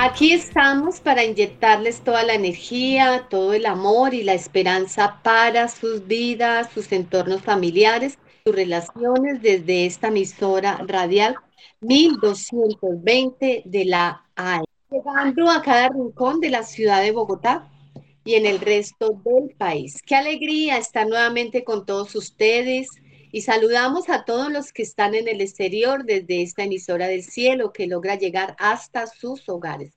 Aquí estamos para inyectarles toda la energía, todo el amor y la esperanza para sus vidas, sus entornos familiares, sus relaciones desde esta emisora radial 1220 de la AE. Llegando a cada rincón de la ciudad de Bogotá y en el resto del país. Qué alegría estar nuevamente con todos ustedes y saludamos a todos los que están en el exterior desde esta emisora del cielo que logra llegar hasta sus hogares.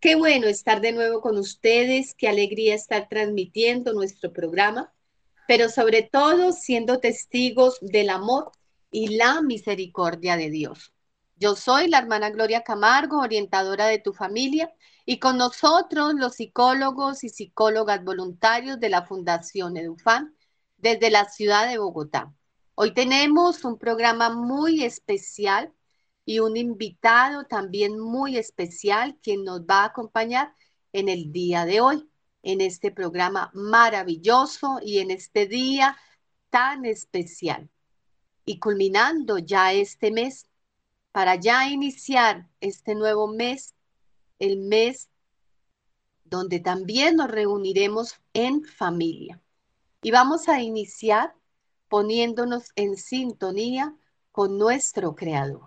Qué bueno estar de nuevo con ustedes, qué alegría estar transmitiendo nuestro programa, pero sobre todo siendo testigos del amor y la misericordia de Dios. Yo soy la hermana Gloria Camargo, orientadora de tu familia, y con nosotros los psicólogos y psicólogas voluntarios de la Fundación Edufan desde la ciudad de Bogotá. Hoy tenemos un programa muy especial y un invitado también muy especial quien nos va a acompañar en el día de hoy, en este programa maravilloso y en este día tan especial. Y culminando ya este mes, para ya iniciar este nuevo mes, el mes donde también nos reuniremos en familia. Y vamos a iniciar poniéndonos en sintonía con nuestro Creador.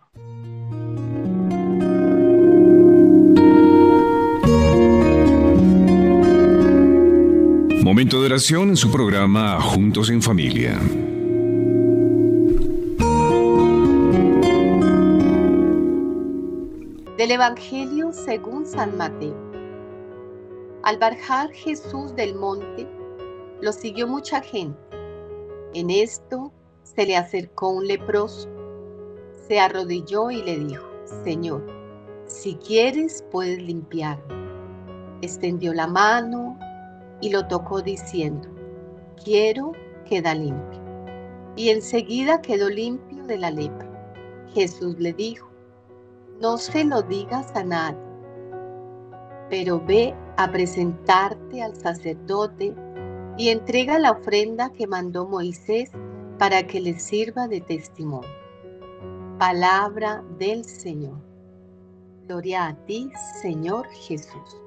Momento de oración en su programa Juntos en Familia. Del Evangelio según San Mateo. Al bajar Jesús del monte, lo siguió mucha gente en esto se le acercó un leproso, se arrodilló y le dijo, Señor, si quieres puedes limpiarme. Extendió la mano y lo tocó diciendo, quiero, queda limpio. Y enseguida quedó limpio de la lepra. Jesús le dijo, no se lo digas a nadie, pero ve a presentarte al sacerdote y entrega la ofrenda que mandó Moisés para que le sirva de testimonio. Palabra del Señor. Gloria a ti, Señor Jesús.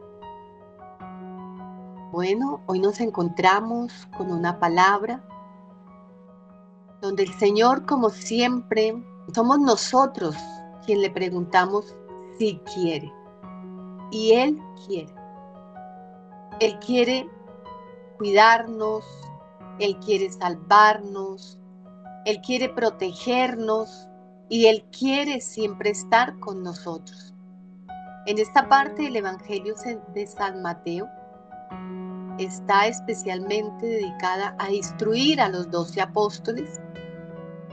Bueno, hoy nos encontramos con una palabra donde el Señor, como siempre, somos nosotros quien le preguntamos si quiere. Y Él quiere. Él quiere cuidarnos, Él quiere salvarnos, Él quiere protegernos y Él quiere siempre estar con nosotros. En esta parte del Evangelio de San Mateo está especialmente dedicada a instruir a los doce apóstoles,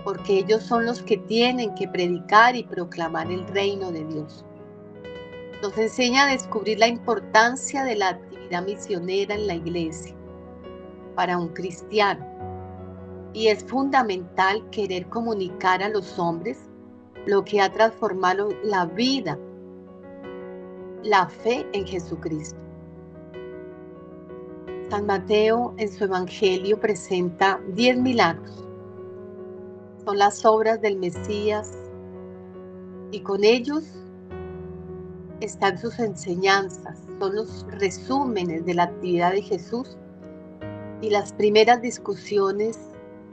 porque ellos son los que tienen que predicar y proclamar el reino de Dios. Nos enseña a descubrir la importancia de la actividad misionera en la iglesia para un cristiano. Y es fundamental querer comunicar a los hombres lo que ha transformado la vida, la fe en Jesucristo. San Mateo en su Evangelio presenta 10 milagros. Son las obras del Mesías y con ellos están sus enseñanzas, son los resúmenes de la actividad de Jesús y las primeras discusiones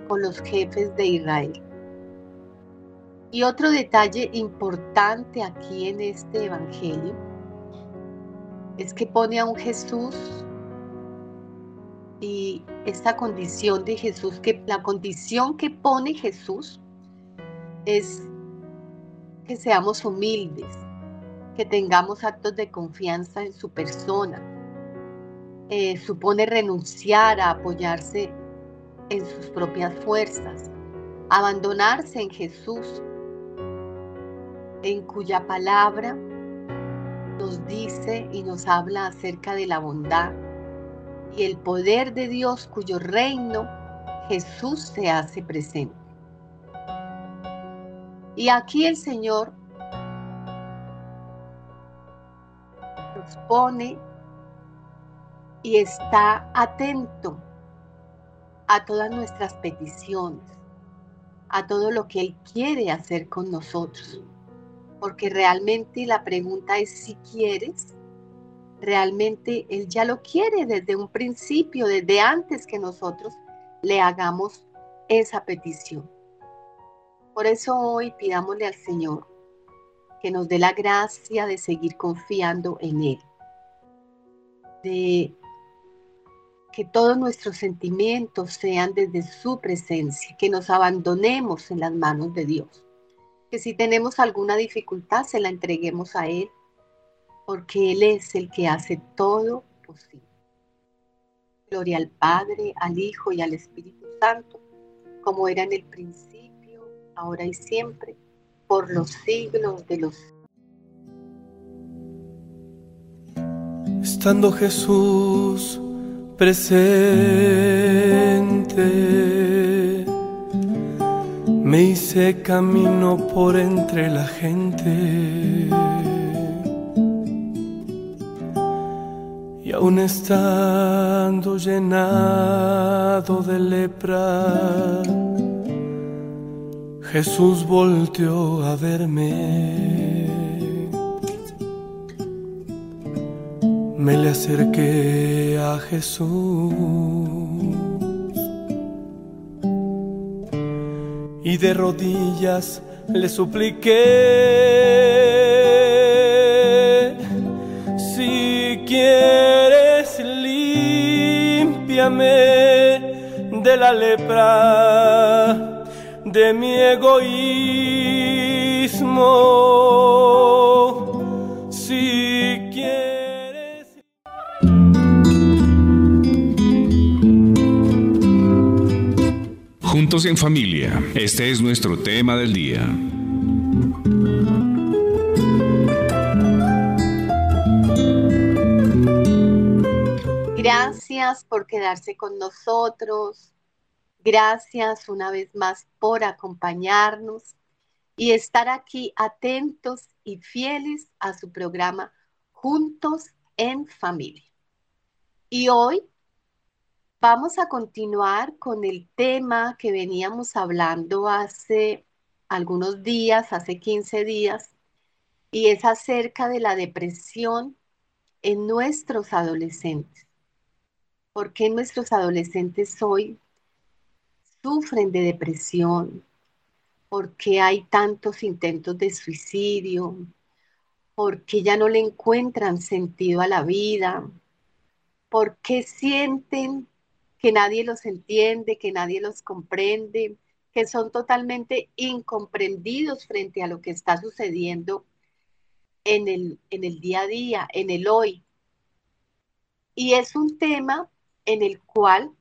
con los jefes de Israel. Y otro detalle importante aquí en este Evangelio es que pone a un Jesús y esta condición de Jesús, que la condición que pone Jesús es que seamos humildes, que tengamos actos de confianza en su persona, eh, supone renunciar a apoyarse en sus propias fuerzas, abandonarse en Jesús, en cuya palabra nos dice y nos habla acerca de la bondad y el poder de Dios cuyo reino Jesús se hace presente. Y aquí el Señor nos pone y está atento a todas nuestras peticiones, a todo lo que Él quiere hacer con nosotros. Porque realmente la pregunta es si quieres, realmente Él ya lo quiere desde un principio, desde antes que nosotros le hagamos esa petición. Por eso hoy pidámosle al Señor que nos dé la gracia de seguir confiando en Él, de que todos nuestros sentimientos sean desde su presencia, que nos abandonemos en las manos de Dios, que si tenemos alguna dificultad se la entreguemos a Él, porque Él es el que hace todo posible. Gloria al Padre, al Hijo y al Espíritu Santo, como era en el principio ahora y siempre, por los siglos de los Estando Jesús presente, me hice camino por entre la gente. Y aún estando llenado de lepra, Jesús volteó a verme. Me le acerqué a Jesús y de rodillas le supliqué. Si quieres, límpiame de la lepra de mi egoísmo. Juntos en familia, este es nuestro tema del día. Gracias por quedarse con nosotros. Gracias una vez más por acompañarnos y estar aquí atentos y fieles a su programa Juntos en Familia. Y hoy vamos a continuar con el tema que veníamos hablando hace algunos días, hace 15 días, y es acerca de la depresión en nuestros adolescentes. ¿Por qué nuestros adolescentes hoy sufren de depresión, porque hay tantos intentos de suicidio, porque ya no le encuentran sentido a la vida, porque sienten que nadie los entiende, que nadie los comprende, que son totalmente incomprendidos frente a lo que está sucediendo en el, en el día a día, en el hoy. Y es un tema en el cual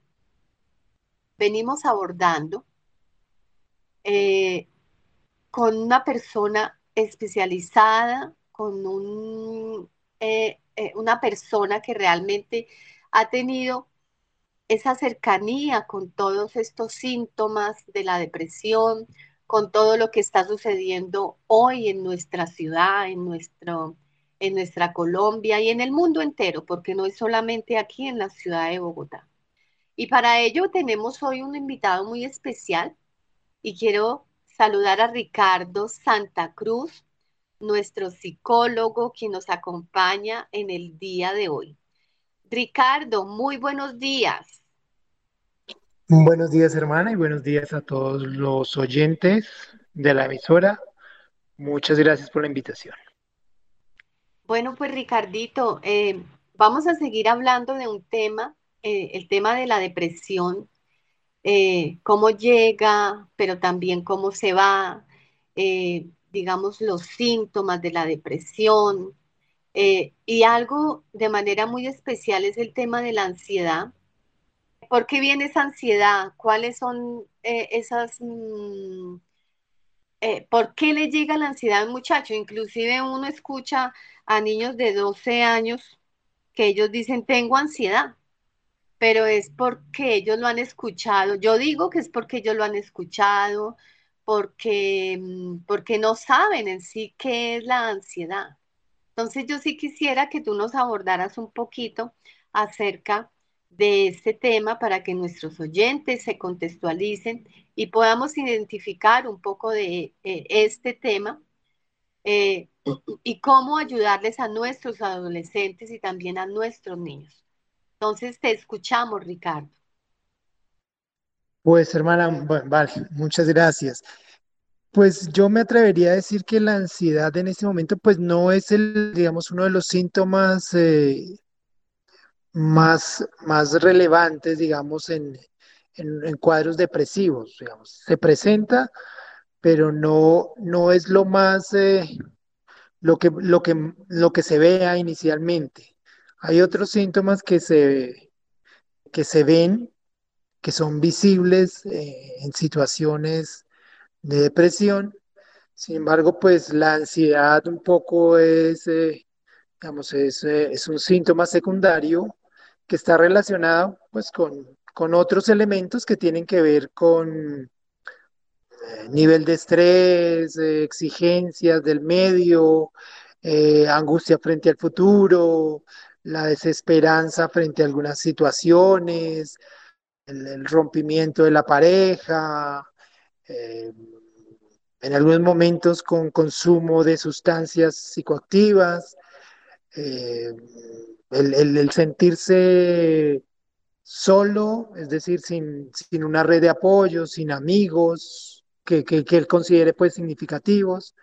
venimos abordando eh, con una persona especializada, con un, eh, eh, una persona que realmente ha tenido esa cercanía con todos estos síntomas de la depresión, con todo lo que está sucediendo hoy en nuestra ciudad, en, nuestro, en nuestra Colombia y en el mundo entero, porque no es solamente aquí en la ciudad de Bogotá. Y para ello tenemos hoy un invitado muy especial y quiero saludar a Ricardo Santa Cruz, nuestro psicólogo quien nos acompaña en el día de hoy. Ricardo, muy buenos días. Buenos días, hermana, y buenos días a todos los oyentes de la emisora. Muchas gracias por la invitación. Bueno, pues Ricardito, eh, vamos a seguir hablando de un tema eh, el tema de la depresión, eh, cómo llega, pero también cómo se va, digamos, los síntomas de la depresión. y algo de manera muy especial es el tema de la ansiedad. ¿Por qué viene esa ansiedad? ¿Cuáles son esas, mm, eh, ¿por qué le llega la ansiedad al muchacho? Inclusive uno escucha a niños de 12 años que ellos dicen, tengo ansiedad, pero es porque ellos lo han escuchado. Yo digo que es porque ellos lo han escuchado, porque, mm, porque no saben en sí qué es la ansiedad. Entonces yo sí quisiera que tú nos abordaras un poquito acerca de este tema para que nuestros oyentes se contextualicen y podamos identificar un poco de eh, este tema eh, y cómo ayudarles a nuestros adolescentes y también a nuestros niños. Entonces te escuchamos, Ricardo. Pues hermana, vale, muchas gracias. Pues yo me atrevería a decir que la ansiedad en este momento pues no es el, digamos, uno de los síntomas eh, más, más relevantes, digamos, en, en, cuadros depresivos, digamos. Se presenta, pero no, no es lo más, eh, lo que, lo que, lo que se vea inicialmente. Hay otros síntomas que se, que se ven, que son visibles eh, en situaciones de depresión. Sin embargo, pues la ansiedad un poco es, eh, digamos, es, es un síntoma secundario que está relacionado pues con, con otros elementos que tienen que ver con eh, nivel de estrés, eh, exigencias del medio, eh, angustia frente al futuro, la desesperanza frente a algunas situaciones, el, rompimiento de la pareja, en algunos momentos con consumo de sustancias psicoactivas, el, sentirse solo, es decir, sin, una red de apoyo, sin amigos que, él considere pues significativos.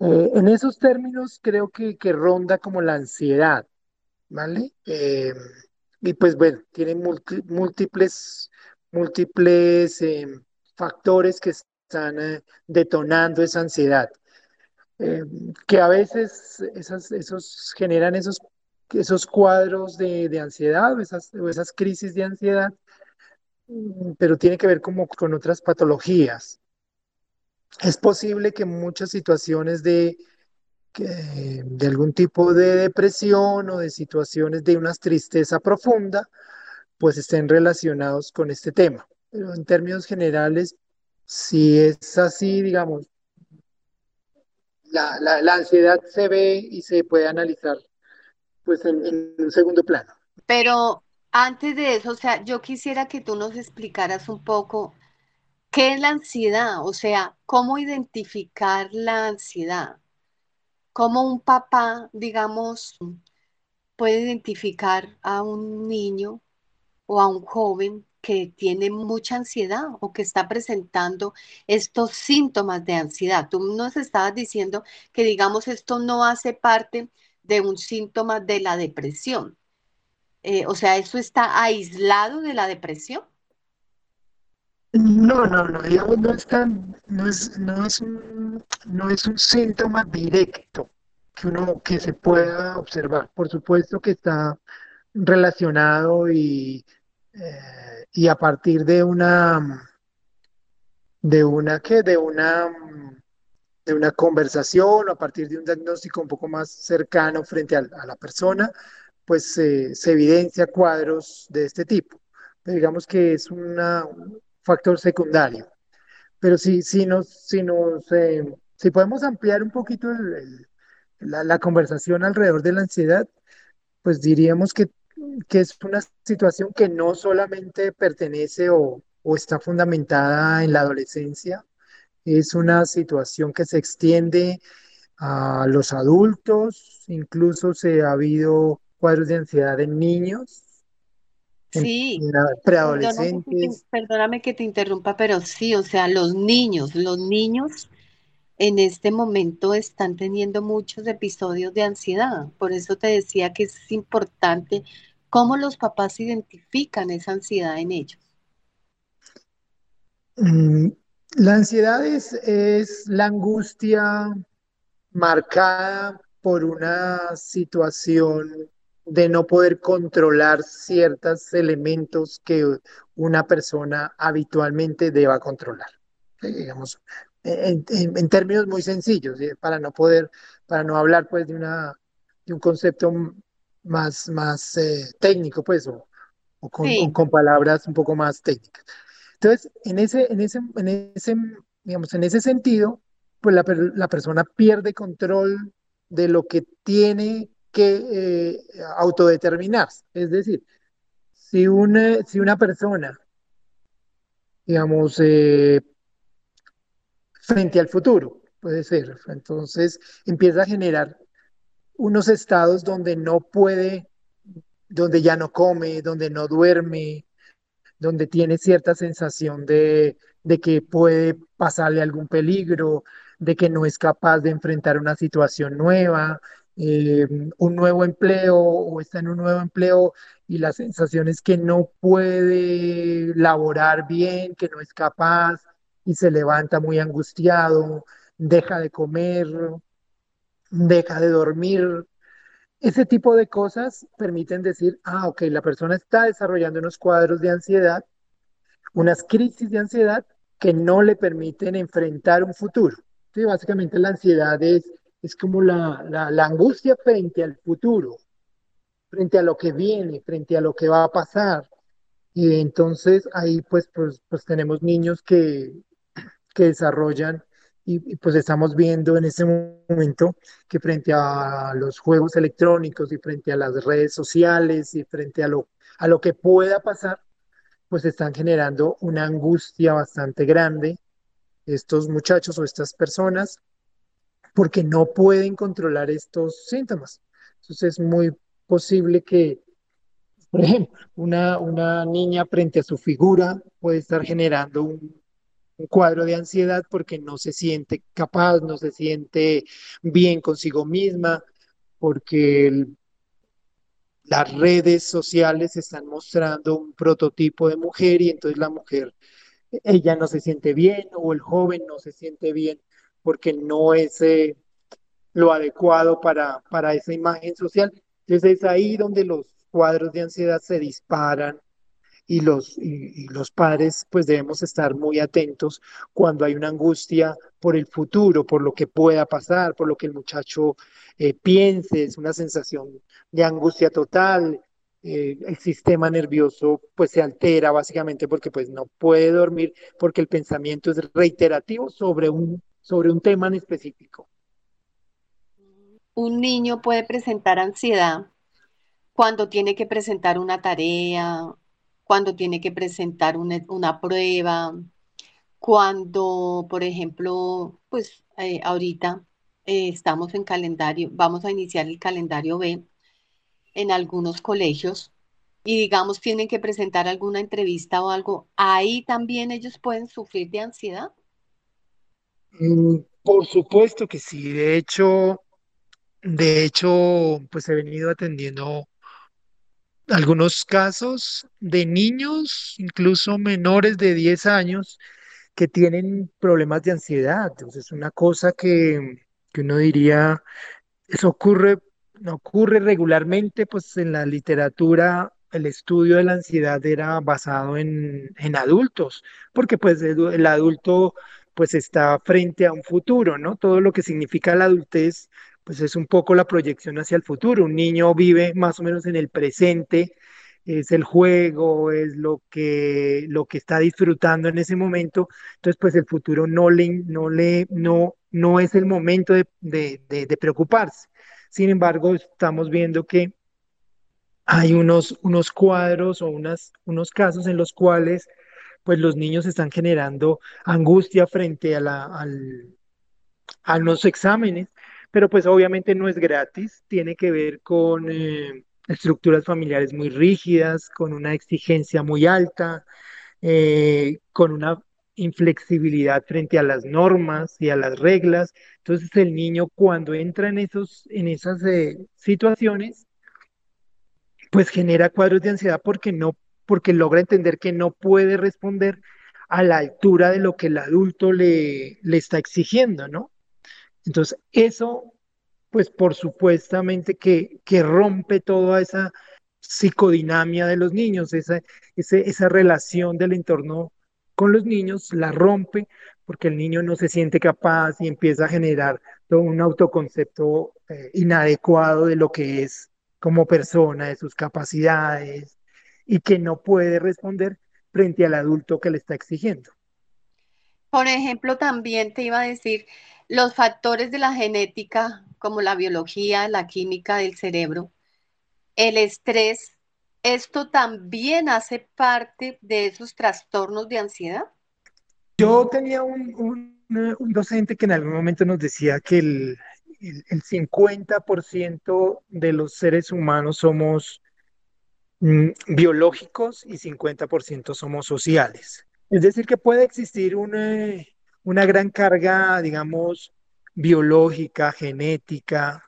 Eh, en esos términos creo que, ronda como la ansiedad, ¿vale? Eh, y pues bueno, tiene múltiples, múltiples eh, factores que están detonando esa ansiedad. que a veces esas, esos generan esos esos cuadros de, ansiedad o esas, esas crisis de ansiedad, mm, pero tiene que ver como con otras patologías. Es posible que muchas situaciones de, de algún tipo de depresión o de situaciones de una tristeza profunda, pues estén relacionados con este tema. Pero en términos generales, si es así, digamos, la, la ansiedad se ve y se puede analizar pues en, un segundo plano. Pero antes de eso, o sea, yo quisiera que tú nos explicaras un poco qué es la ansiedad, o sea, cómo identificar la ansiedad, cómo un papá, digamos, puede identificar a un niño o a un joven que tiene mucha ansiedad o que está presentando estos síntomas de ansiedad. Tú nos estabas diciendo que, digamos, esto no hace parte de un síntoma de la depresión. Eh, o sea, ¿eso está aislado de la depresión? No, no, no, digamos, no es, no es, no es, un, no es un síntoma directo que uno que se pueda observar. Por supuesto que está relacionado y, eh, y a partir de una de una que de una de una conversación o a partir de un diagnóstico un poco más cercano frente a, la persona, pues se evidencia cuadros de este tipo. digamos que es un factor secundario. Pero si, si, nos, si, nos, eh, si podemos ampliar un poquito la, conversación alrededor de la ansiedad, pues diríamos que, que, es una situación que no solamente pertenece o, o está fundamentada en la adolescencia, es una situación que se extiende a los adultos, incluso se ha habido cuadros de ansiedad en niños. Sí, preadolescentes. Perdóname que, te, interrumpa, pero sí, o sea, los niños, los niños en este momento están teniendo muchos episodios de ansiedad. Por eso te decía que es importante cómo los papás identifican esa ansiedad en ellos. La ansiedad es, la angustia marcada por una situación de no poder controlar ciertos elementos que una persona habitualmente deba controlar. Digamos, en, términos muy sencillos, para no poder, para no hablar pues de, una, de un concepto más, más eh, técnico, pues, o, con, con, palabras un poco más técnicas. Entonces, en ese, en ese, en ese, digamos, en ese sentido, pues la, persona pierde control de lo que tiene que eh, autodeterminarse. Es decir, si una, si una persona, digamos, eh, frente al futuro, puede ser, entonces empieza a generar unos estados donde no puede, donde ya no come, donde no duerme, donde tiene cierta sensación de, de que puede pasarle algún peligro, de que no es capaz de enfrentar una situación nueva, eh, un nuevo empleo o está en un nuevo empleo y la sensación es que no puede laborar bien, que no es capaz y se levanta muy angustiado, deja de comer, deja de dormir. Ese tipo de cosas permiten decir, ah, ok, la persona está desarrollando unos cuadros de ansiedad, unas crisis de ansiedad que no le permiten enfrentar un futuro. Sí, básicamente la ansiedad es, es como la, la angustia frente al futuro, frente a lo que viene, frente a lo que va a pasar. Y entonces ahí pues, pues, pues tenemos niños que, que desarrollan y, pues estamos viendo en este momento que frente a los juegos electrónicos y frente a las redes sociales y frente a lo, a lo que pueda pasar, pues están generando una angustia bastante grande estos muchachos o estas personas porque no pueden controlar estos síntomas. Entonces es muy posible que, por ejemplo, una, una niña frente a su figura puede estar generando un, un cuadro de ansiedad porque no se siente capaz, no se siente bien consigo misma, porque las redes sociales están mostrando un prototipo de mujer y entonces la mujer, ella no se siente bien o el joven no se siente bien porque no es eh, lo adecuado para, para esa imagen social. Entonces es ahí donde los cuadros de ansiedad se disparan y los, y, los padres pues debemos estar muy atentos cuando hay una angustia por el futuro, por lo que pueda pasar, por lo que el muchacho eh, piense, es una sensación de angustia total, eh, el sistema nervioso pues se altera básicamente porque pues no puede dormir porque el pensamiento es reiterativo sobre un, sobre un tema en específico. Un niño puede presentar ansiedad cuando tiene que presentar una tarea, cuando tiene que presentar una, prueba, cuando, por ejemplo, pues eh, ahorita eh, estamos en calendario, vamos a iniciar el calendario B en algunos colegios y digamos tienen que presentar alguna entrevista o algo, ahí también ellos pueden sufrir de ansiedad. Mm, por supuesto que sí, de hecho, de hecho, pues he venido atendiendo algunos casos de niños, incluso menores de 10 años, que tienen problemas de ansiedad. Entonces, es una cosa que, que uno diría, eso ocurre, ocurre regularmente, pues en la literatura el estudio de la ansiedad era basado en, en adultos, porque pues el adulto pues está frente a un futuro, ¿no? Todo lo que significa la adultez pues es un poco la proyección hacia el futuro. Un niño vive más o menos en el presente, es el juego, es lo que, lo que está disfrutando en ese momento. Entonces, pues el futuro no le, no le, no, no es el momento de, de, preocuparse. Sin embargo, estamos viendo que hay unos, unos cuadros o unas, unos casos en los cuales pues los niños están generando angustia frente a, la, al, a los exámenes pero pues obviamente no es gratis, tiene que ver con eh, estructuras familiares muy rígidas, con una exigencia muy alta, eh, con una inflexibilidad frente a las normas y a las reglas. Entonces el niño cuando entra en, esos, en esas eh, situaciones, pues genera cuadros de ansiedad porque no, porque logra entender que no puede responder a la altura de lo que el adulto le, le está exigiendo, ¿no? Entonces, eso, pues por supuestamente que, rompe toda esa psicodinamia de los niños, esa, esa relación del entorno con los niños, la rompe porque el niño no se siente capaz y empieza a generar todo un autoconcepto eh, inadecuado de lo que es como persona, de sus capacidades, y que no puede responder frente al adulto que le está exigiendo. Por ejemplo, también te iba a decir, los factores de la genética, como la biología, la química del cerebro, el estrés, ¿esto también hace parte de esos trastornos de ansiedad? Yo tenía un, docente que en algún momento nos decía que el, el, 50% de los seres humanos somos mm, biológicos y 50% somos sociales. Es decir, que puede existir una, una gran carga, digamos, biológica, genética,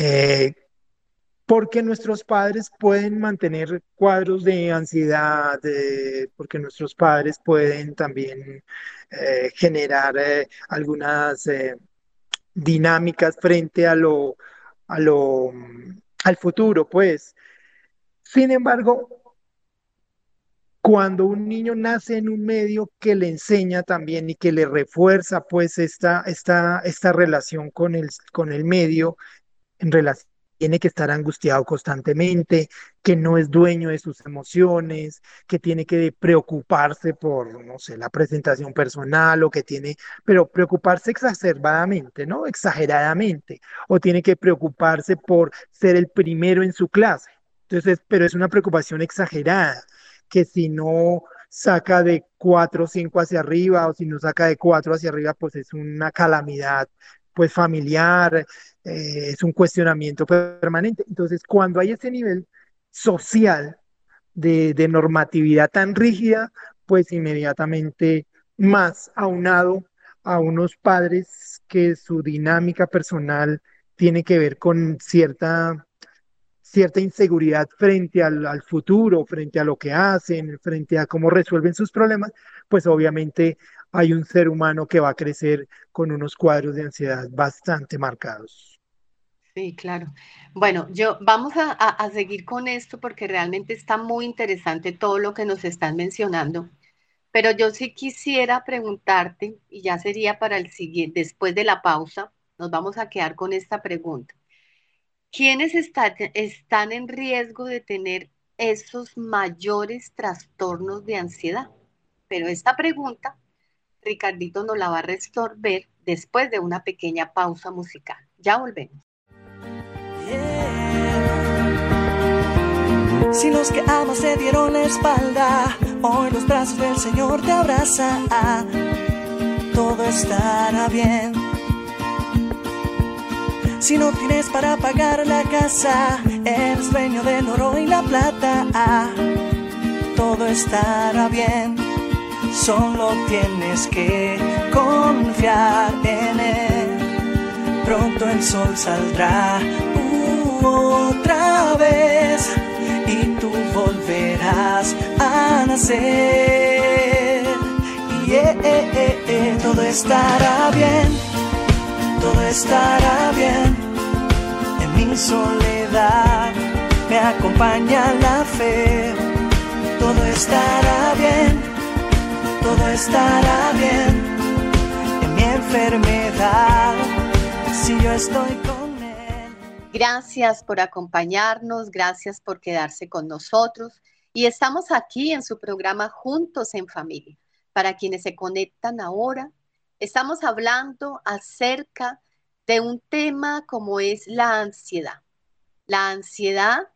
eh, porque nuestros padres pueden mantener cuadros de ansiedad, porque nuestros padres pueden también eh, generar eh, algunas dinámicas frente a lo, a lo, al futuro, pues. Sin embargo, cuando un niño nace en un medio que le enseña también y que le refuerza pues esta, esta, esta relación con el, con el medio, en relación tiene que estar angustiado constantemente, que no es dueño de sus emociones, que tiene que preocuparse por, no sé, la presentación personal o que tiene, pero preocuparse exacerbadamente, ¿no? Exageradamente, o tiene que preocuparse por ser el primero en su clase. Entonces, pero es una preocupación exagerada, que si no saca de cuatro o cinco hacia arriba o si no saca de cuatro hacia arriba, pues es una calamidad pues familiar, eh, es un cuestionamiento permanente. Entonces, cuando hay ese nivel social de, de normatividad tan rígida, pues inmediatamente más aunado a unos padres que su dinámica personal tiene que ver con cierta, cierta inseguridad frente al, futuro, frente a lo que hacen, frente a cómo resuelven sus problemas, pues obviamente hay un ser humano que va a crecer con unos cuadros de ansiedad bastante marcados. Sí, claro. Bueno, yo vamos a, seguir con esto porque realmente está muy interesante todo lo que nos están mencionando. Pero yo sí quisiera preguntarte, y ya sería para el siguiente, después de la pausa, nos vamos a quedar con esta pregunta. ¿Quiénes están en riesgo de tener esos mayores trastornos de ansiedad? Pero esta pregunta Ricardito nos la va a resolver después de una pequeña pausa musical. Ya volvemos. Si los que amas te dieron la espalda, hoy los brazos del Señor te abrazan, todo estará bien. Si no tienes para pagar la casa, el sueño del oro y la plata, todo estará bien solo tienes que confiar en él. Pronto el sol saldrá otra vez y tú volverás a nacer. Y eh, eh, eh, todo estará bien, todo estará bien. En mi soledad me acompaña la fe, todo estará bien todo estará bien en mi enfermedad si yo estoy con Él. Gracias por acompañarnos, gracias por quedarse con nosotros y estamos aquí en su programa Juntos en Familia. Para quienes se conectan ahora, estamos hablando acerca de un tema como es la ansiedad. La ansiedad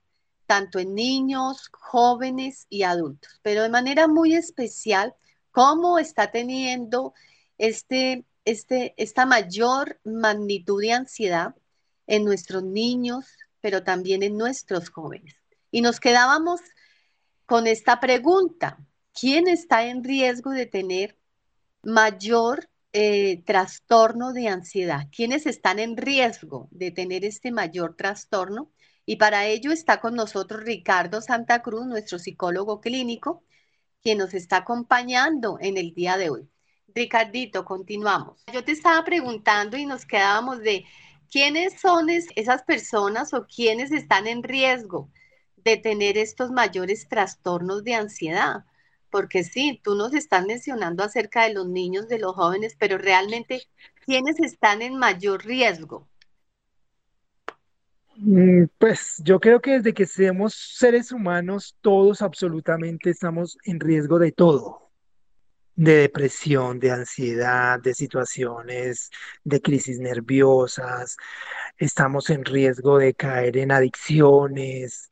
tanto en niños, jóvenes y adultos, pero de manera muy especial cómo está teniendo este, este, esta mayor magnitud de ansiedad en nuestros niños, pero también en nuestros jóvenes. Y nos quedábamos con esta pregunta, ¿quién está en riesgo de tener mayor eh, trastorno de ansiedad? ¿Quiénes están en riesgo de tener este mayor trastorno? Y para ello está con nosotros Ricardo Santa Cruz, nuestro psicólogo clínico, quien nos está acompañando en el día de hoy. Ricardito, continuamos. Yo te estaba preguntando y nos quedábamos de quiénes son esas personas o quiénes están en riesgo de tener estos mayores trastornos de ansiedad. Porque sí, tú nos estás mencionando acerca de los niños, de los jóvenes, pero realmente, ¿quiénes están en mayor riesgo? Mm, Pues yo creo que desde que seamos seres humanos, todos absolutamente estamos en riesgo de todo, de depresión, de ansiedad, de situaciones de crisis nerviosas, estamos en riesgo de caer en adicciones.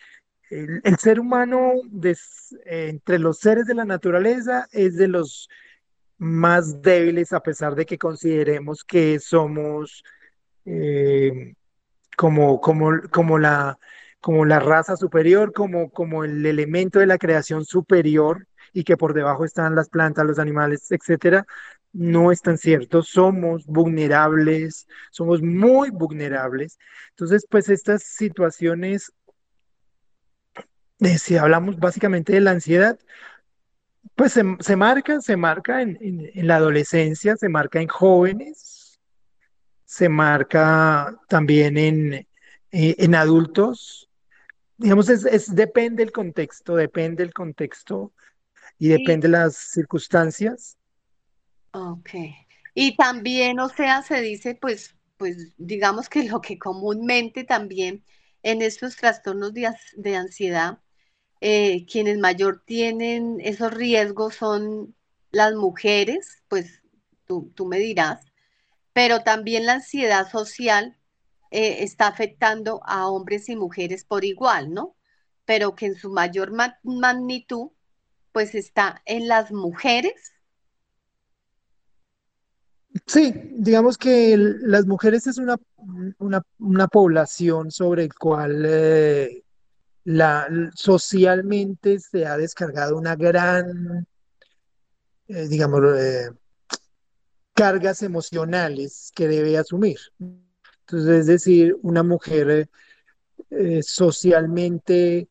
El, ser humano, eh, entre los seres de la naturaleza, es de los más débiles, a pesar de que consideremos que somos... eh, como, como, como la, como la raza superior, como, como el elemento de la creación superior y que por debajo están las plantas, los animales, etcétera, no es tan cierto. Somos vulnerables, somos muy vulnerables. Entonces, pues estas situaciones, eh, si hablamos básicamente de la ansiedad, pues se, se marca, se marca en, en en la adolescencia, se marca en jóvenes se marca también en, eh, en adultos. Digamos, es, es- depende el contexto, depende el contexto y depende las circunstancias. ok. Y también, o sea, se dice, pues, pues, digamos que lo que comúnmente también en estos trastornos de, de ansiedad, eh, quienes mayor tienen esos riesgos son las mujeres, pues tú, tú me dirás, pero también la ansiedad social eh, está afectando a hombres y mujeres por igual, ¿no? Pero que en su mayor ma- magnitud, pues está en las mujeres. Sí, digamos que las mujeres es una, una, una población sobre el cual eh, socialmente se ha descargado una gran, eh, digamos, eh, cargas emocionales que debe asumir. Entonces, es decir, una mujer eh, socialmente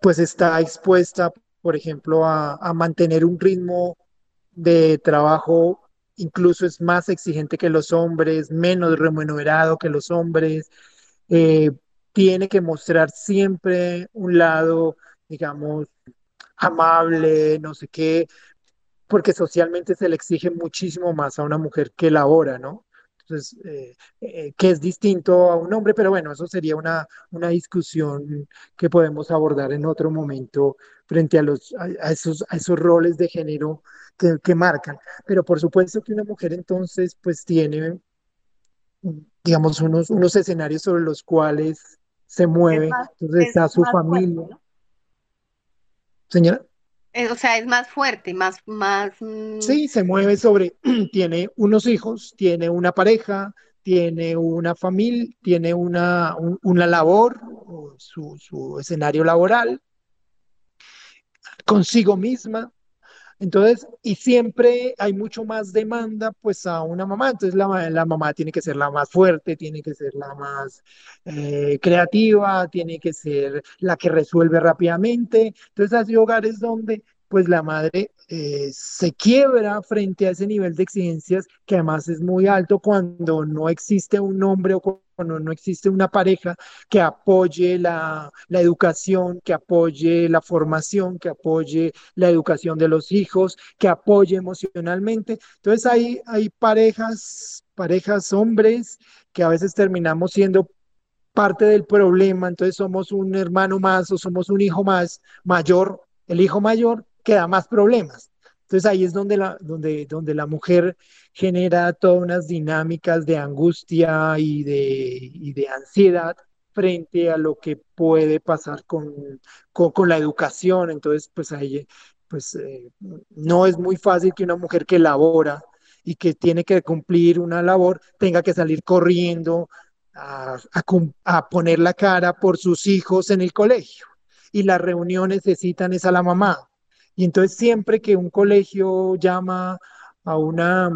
pues está expuesta, por ejemplo, a, a mantener un ritmo de trabajo, incluso es más exigente que los hombres, menos remunerado que los hombres, eh, tiene que mostrar siempre un lado, digamos, amable, no sé qué, porque socialmente se le exige muchísimo más a una mujer que labora, ¿no? Entonces, eh, eh, que es distinto a un hombre, pero bueno, eso sería una, una discusión que podemos abordar en otro momento frente a los, a, a esos, a esos roles de género que, que marcan. Pero por supuesto que una mujer entonces, pues tiene, digamos, unos, unos escenarios sobre los cuales se Es mueve. más, Entonces es está su fuerte, familia. ¿no? Señora. Eh, o sea, es más fuerte, más, más, mm, Sí, se mueve sobre, tiene unos hijos, tiene una pareja, tiene una familia, tiene una, un- una labor, su, su escenario laboral, consigo misma. Entonces, y siempre hay mucho más demanda pues a una mamá. Entonces la, la mamá tiene que ser la más fuerte, tiene que ser la más eh, creativa, tiene que ser la que resuelve rápidamente. Entonces hay hogares donde pues la madre eh, se quiebra frente a ese nivel de exigencias que además es muy alto cuando no existe un hombre o cuando no existe una pareja que apoye la, la educación, que apoye la formación, que apoye la educación de los hijos, que apoye emocionalmente. Entonces hay, hay parejas, parejas hombres que a veces terminamos siendo parte del problema, entonces somos un hermano más o somos un hijo más mayor, el hijo mayor que da más problemas. Entonces ahí es donde la, donde, donde la mujer genera todas unas dinámicas de angustia y de, y de ansiedad frente a lo que puede pasar con, con, la educación. Entonces, pues ahí pues, eh, no es muy fácil que una mujer que labora y que tiene que cumplir una labor tenga que salir corriendo a, a, poner la cara por sus hijos en el colegio. Y las reuniones necesitan es a la mamá. Y entonces siempre que un colegio llama a una,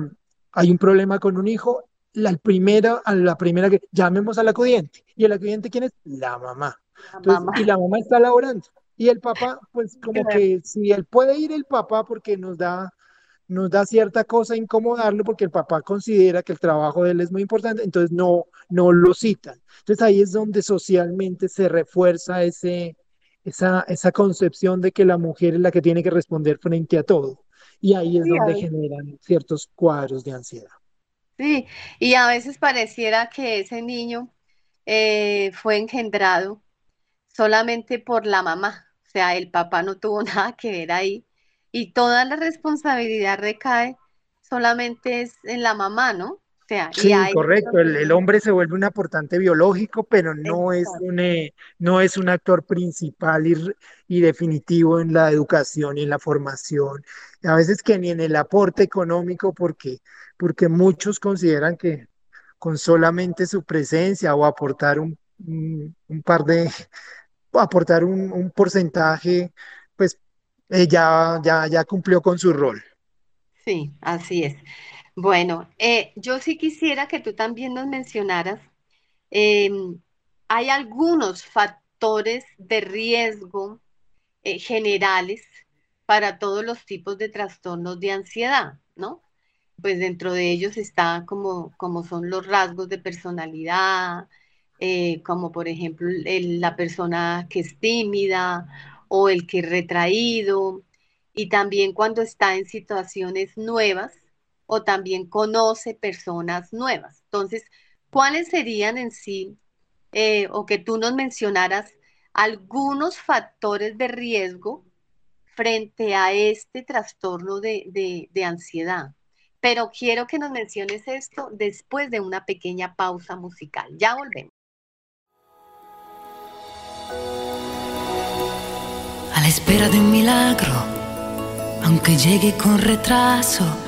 hay un problema con un hijo, la primera, a la primera que llamemos al acudiente. ¿Y el acudiente quién es? La mamá. la Entonces, mamá. y la mamá está laborando. Y el papá, pues como que si él puede ir el papá porque nos da, nos da cierta cosa incomodarlo porque el papá considera que el trabajo de él es muy importante, entonces no, no lo citan. Entonces ahí es donde socialmente se refuerza ese, esa, esa concepción de que la mujer es la que tiene que responder frente a todo. Y ahí es donde generan ciertos cuadros de ansiedad. Sí, y a veces pareciera que ese niño eh, fue engendrado solamente por la mamá, o sea, el papá no tuvo nada que ver ahí y toda la responsabilidad recae solamente es en la mamá, ¿no? Sí, correcto. El, hombre se vuelve un aportante biológico, pero no es un, eh, no es un actor principal y, y, definitivo en la educación y en la formación. A veces que ni en el aporte económico, porque, porque muchos consideran que con solamente su presencia o aportar un, un, par de, aportar un, un porcentaje, pues eh, ya, ya, ya cumplió con su rol. Sí, así es. Bueno, eh, yo sí quisiera que tú también nos mencionaras, em, hay algunos factores de riesgo eh, generales para todos los tipos de trastornos de ansiedad, ¿no? Pues dentro de ellos está como, como son los rasgos de personalidad, eh, como por ejemplo la persona que es tímida o el que es retraído, y también cuando está en situaciones nuevas o también conoce personas nuevas. Entonces, ¿cuáles serían en sí, eh, o que tú nos mencionaras, algunos factores de riesgo frente a este trastorno de, de ansiedad? Pero quiero que nos menciones esto después de una pequeña pausa musical. Ya volvemos. A la espera de un milagro, aunque llegue con retraso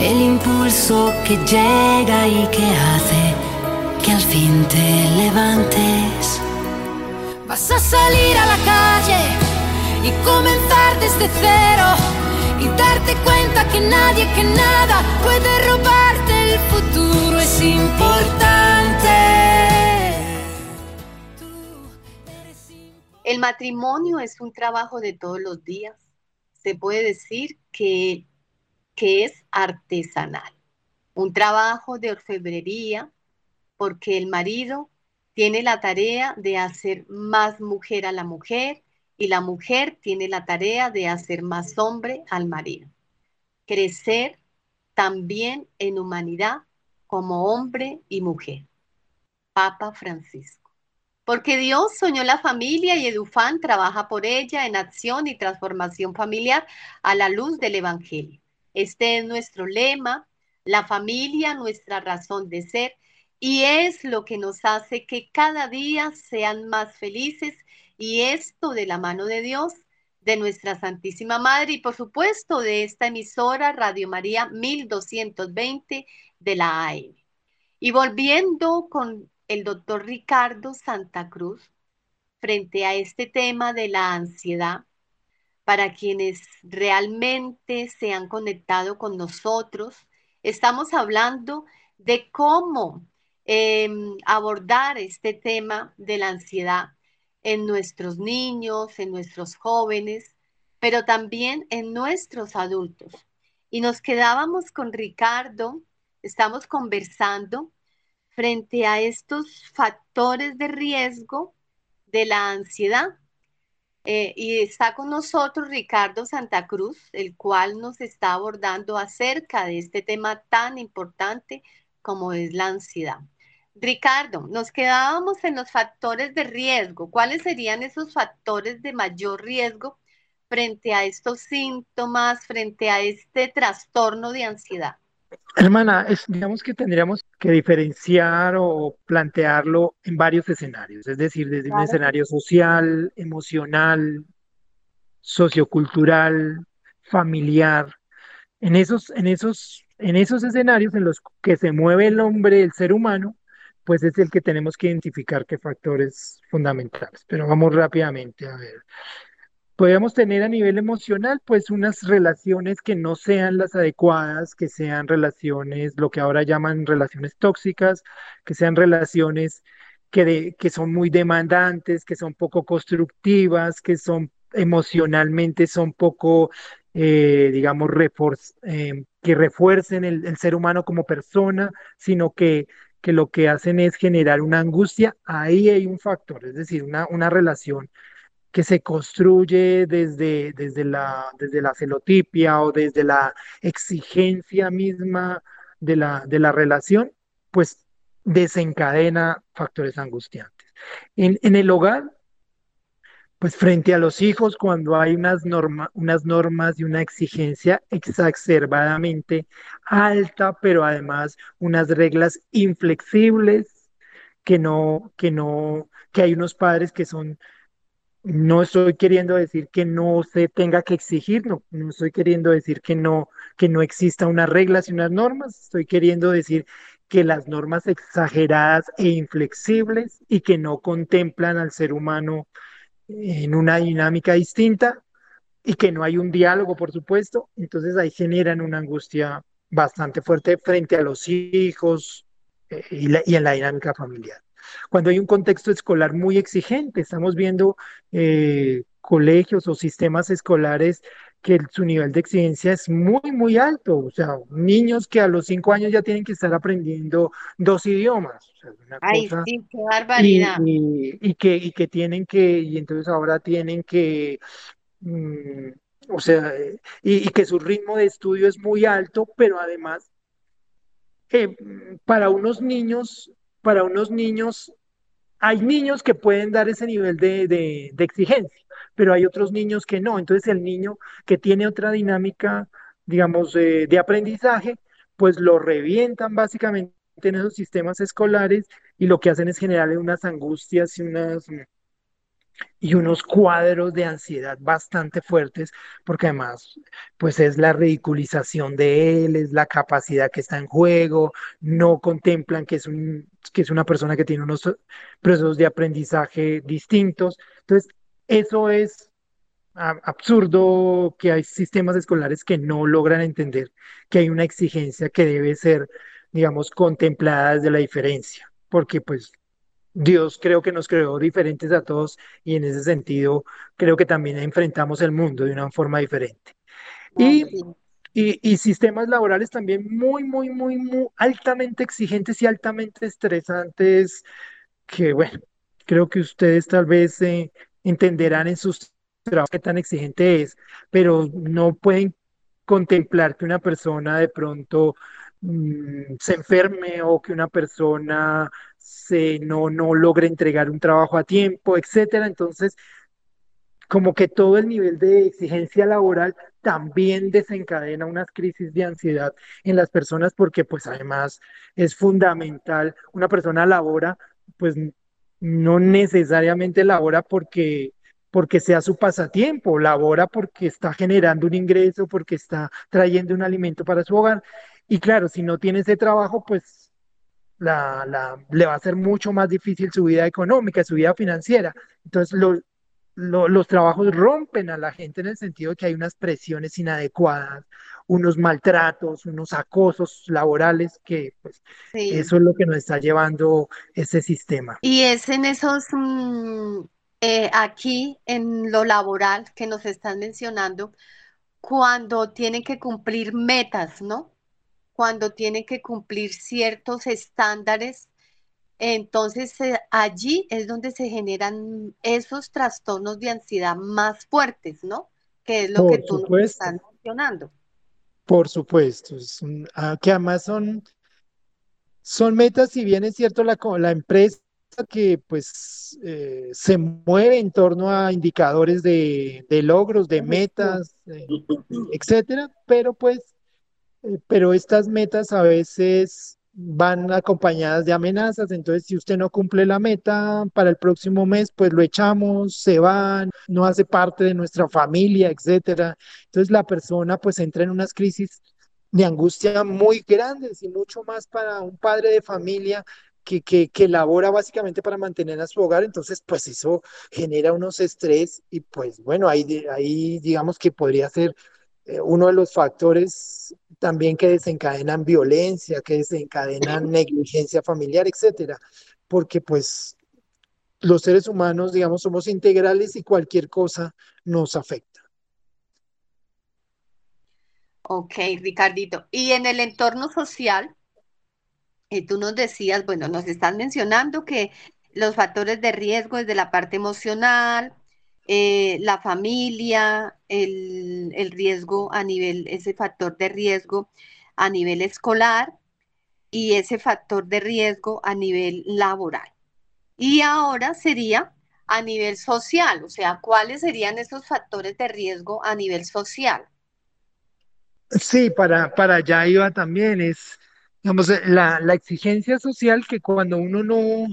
El impulso que llega y que hace que al fin te levantes. Vas a salir a la calle y comenzar desde cero y darte cuenta que nadie, que nada puede robarte el futuro, es importante. El matrimonio es un trabajo de todos los días. Se puede decir que que es artesanal, un trabajo de orfebrería, porque el marido tiene la tarea de hacer más mujer a la mujer y la mujer tiene la tarea de hacer más hombre al marido. Crecer también en humanidad como hombre y mujer. Papa Francisco. Porque Dios soñó la familia y Edufán trabaja por ella en acción y transformación familiar a la luz del Evangelio. Este es nuestro lema, la familia, nuestra razón de ser, y es lo que nos hace que cada día sean más felices, y esto de la mano de Dios, de nuestra Santísima Madre, y por supuesto de esta emisora Radio María 1220 de la AM. Y volviendo con el doctor Ricardo Santa Cruz, frente a este tema de la ansiedad, para quienes realmente se han conectado con nosotros. Estamos hablando de cómo em, abordar este tema de la ansiedad en nuestros niños, en nuestros jóvenes, pero también en nuestros adultos. Y nos quedábamos con Ricardo, estamos conversando frente a estos factores de riesgo de la ansiedad eh, y está con nosotros Ricardo Santa Cruz, el cual nos está abordando acerca de este tema tan importante como es la ansiedad. Ricardo, nos quedábamos en los factores de riesgo. ¿Cuáles serían esos factores de mayor riesgo frente a estos síntomas, frente a este trastorno de ansiedad? Hermana, digamos que tendríamos que diferenciar o plantearlo en varios escenarios, es decir, desde un escenario social, emocional, sociocultural, familiar. En esos, en esos, en esos escenarios en los que se mueve el hombre, el ser humano, pues es el que tenemos que identificar qué factores fundamentales. Pero vamos rápidamente a ver. Podemos tener a nivel emocional, pues unas relaciones que no sean las adecuadas, que sean relaciones, lo que ahora llaman relaciones tóxicas, que sean relaciones que, que son muy demandantes, que son poco constructivas, que son emocionalmente, son poco, eh, digamos, eh, que refuercen el, el, ser humano como persona, sino que, que lo que hacen es generar una angustia. Ahí hay un factor, es decir, una, una relación que se construye desde, desde, la, desde la celotipia o desde la exigencia misma de la, de la relación, pues desencadena factores angustiantes. En, en el hogar, pues frente a los hijos, cuando hay unas, norma, unas normas y una exigencia exacerbadamente alta, pero además unas reglas inflexibles que no, que no, que hay unos padres que son no estoy queriendo decir que no se tenga que exigir, no, estoy queriendo decir que no, que no exista unas reglas y unas normas, estoy queriendo decir que las normas exageradas e inflexibles y que no contemplan al ser humano en una dinámica distinta y que no hay un diálogo, por supuesto, entonces ahí generan una angustia bastante fuerte frente a los hijos eh, y en la dinámica familiar cuando hay un contexto escolar muy exigente. Estamos viendo eh, colegios o sistemas escolares que su nivel de exigencia es muy, muy alto. O sea, niños que a los cinco años ya tienen que estar aprendiendo dos idiomas. O sea, una Ay, cosa, sí, qué barbaridad. Y, y, que, y que tienen que, y entonces ahora tienen que, mmm, o sea, y, y, que su ritmo de estudio es muy alto, pero además, eh, para unos niños para unos niños, hay niños que pueden dar ese nivel de, de, exigencia, pero hay otros niños que no. Entonces el niño que tiene otra dinámica, digamos, de aprendizaje, pues lo revientan básicamente en esos sistemas escolares y lo que hacen es generarle unas angustias y unas y unos cuadros de ansiedad bastante fuertes, porque además, pues es la ridiculización de él, es la capacidad que está en juego, no contemplan que es, un, que es una persona que tiene unos procesos de aprendizaje distintos. Entonces, eso es absurdo que hay sistemas escolares que no logran entender que hay una exigencia que debe ser, digamos, contemplada desde la diferencia, porque pues Dios creo que nos creó diferentes a todos y en ese sentido creo que también enfrentamos el mundo de una forma diferente. Y, y, y, sistemas laborales también muy, muy, muy, muy altamente exigentes y altamente estresantes que, bueno, creo que ustedes tal vez eh, entenderán en sus trabajos qué tan exigente es, pero no pueden contemplar que una persona de pronto mmm, se enferme o que una persona se, no, no logra entregar un trabajo a tiempo, etcétera. Entonces, como que todo el nivel de exigencia laboral también desencadena unas crisis de ansiedad en las personas porque pues además es fundamental, una persona labora, pues no necesariamente labora porque porque sea su pasatiempo, labora porque está generando un ingreso, porque está trayendo un alimento para su hogar. Y claro, si no tiene ese trabajo, pues la, la, le va a ser mucho más difícil su vida económica, su vida financiera. Entonces, lo, lo, los trabajos rompen a la gente en el sentido de que hay unas presiones inadecuadas, unos maltratos, unos acosos laborales, que pues, sí. eso es lo que nos está llevando ese sistema. Y es en esos, mmm, eh, aquí, en lo laboral que nos están mencionando, cuando tienen que cumplir metas, ¿no? Cuando tiene que cumplir ciertos estándares, entonces eh, allí es donde se generan esos trastornos de ansiedad más fuertes, ¿no? Que es lo Por que tú nos estás mencionando. Por supuesto, es un- ah, que además son, son metas, si bien es cierto, la, empresa que pues eh, se mueve en torno a indicadores de, de logros, de metas, eh, etcétera, pero pues pero estas metas a veces van acompañadas de amenazas, entonces si usted no cumple la meta para el próximo mes, pues lo echamos, se van, no hace parte de nuestra familia, etcétera. Entonces la persona pues entra en unas crisis de angustia muy grandes y mucho más para un padre de familia que, que, que labora básicamente para mantener a su hogar, entonces pues eso genera unos estrés y pues bueno, ahí, ahí digamos que podría ser eh, uno de los factores también que desencadenan violencia, que desencadenan negligencia familiar, etcétera, porque pues los seres humanos, digamos, somos integrales y cualquier cosa nos afecta. Ok, Ricardito. Y en el entorno social, eh, tú nos decías, bueno, nos están mencionando que los factores de riesgo desde la parte emocional, eh, la familia, el, el, riesgo a nivel, ese factor de riesgo a nivel escolar y ese factor de riesgo a nivel laboral. Y ahora sería a nivel social, o sea, ¿cuáles serían esos factores de riesgo a nivel social? Sí, para, para allá iba también, es, digamos, eh, la, la exigencia social que cuando uno no,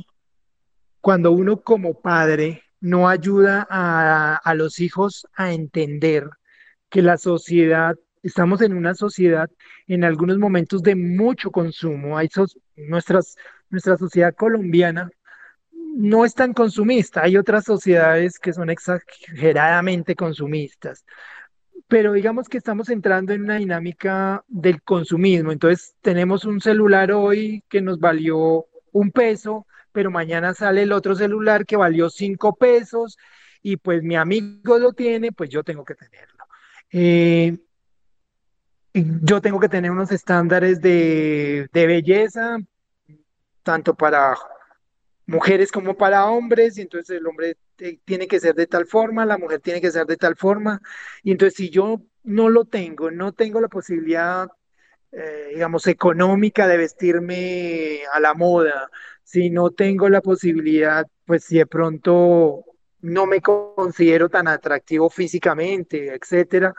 cuando uno como padre no ayuda a, los hijos a entender que la sociedad, estamos en una sociedad en algunos momentos de mucho consumo, hay nuestras, nuestra sociedad colombiana no es tan consumista. Hay otras sociedades que son exageradamente consumistas. Pero digamos que estamos entrando en una dinámica del consumismo. Entonces tenemos un celular hoy que nos valió un peso, pero mañana sale el otro celular que valió cinco pesos y pues mi amigo lo tiene, pues yo tengo que tenerlo. Eh, yo tengo que tener unos estándares de, de belleza, tanto para mujeres como para hombres, y entonces el hombre tiene que ser de tal forma, la mujer tiene que ser de tal forma, y entonces si yo no lo tengo, no tengo la posibilidad, eh, digamos, económica de vestirme a la moda, si no tengo la posibilidad, pues si de pronto no me considero tan atractivo físicamente, etcétera,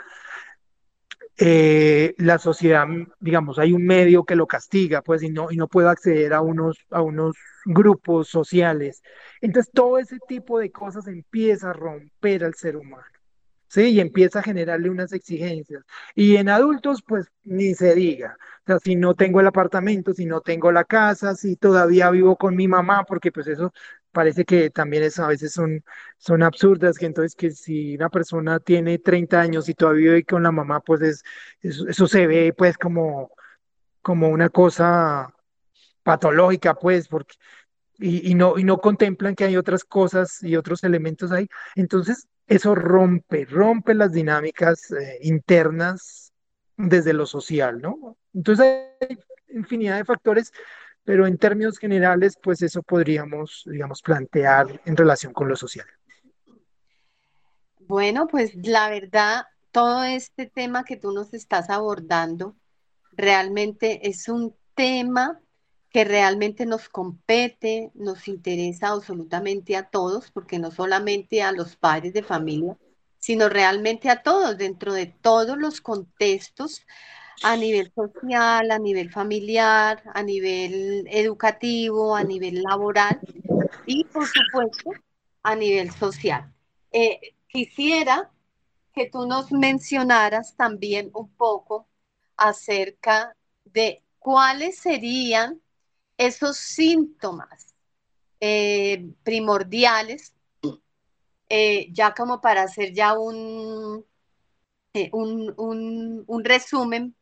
eh, la sociedad, digamos, hay un medio que lo castiga, pues, y no, y no puedo acceder a unos, a unos grupos sociales. Entonces, todo ese tipo de cosas empieza a romper al ser humano. ¿Sí? Y empieza a generarle unas exigencias. Y en adultos, pues ni se diga. O sea, si no tengo el apartamento, si no tengo la casa, si todavía vivo con mi mamá, porque pues eso parece que también es, a veces son, son absurdas, que entonces que si una persona tiene 30 años y todavía vive con la mamá, pues es, eso, se ve pues como, como una cosa patológica, pues, porque y, y, no, y no contemplan que hay otras cosas y otros elementos ahí. Entonces, eso rompe, rompe las dinámicas eh, internas desde lo social, ¿no? Entonces hay infinidad de factores, pero en términos generales, pues eso podríamos, digamos, plantear en relación con lo social. Bueno, pues la verdad, todo este tema que tú nos estás abordando realmente es un tema que realmente nos compete, nos interesa absolutamente a todos, porque no solamente a los padres de familia, sino realmente a todos, dentro de todos los contextos, a nivel social, a nivel familiar, a nivel educativo, a nivel laboral y, por supuesto, a nivel social. Eh, quisiera que tú nos mencionaras también un poco acerca de cuáles serían esos síntomas eh, primordiales, eh, ya como para hacer ya un, eh, un, un, resumen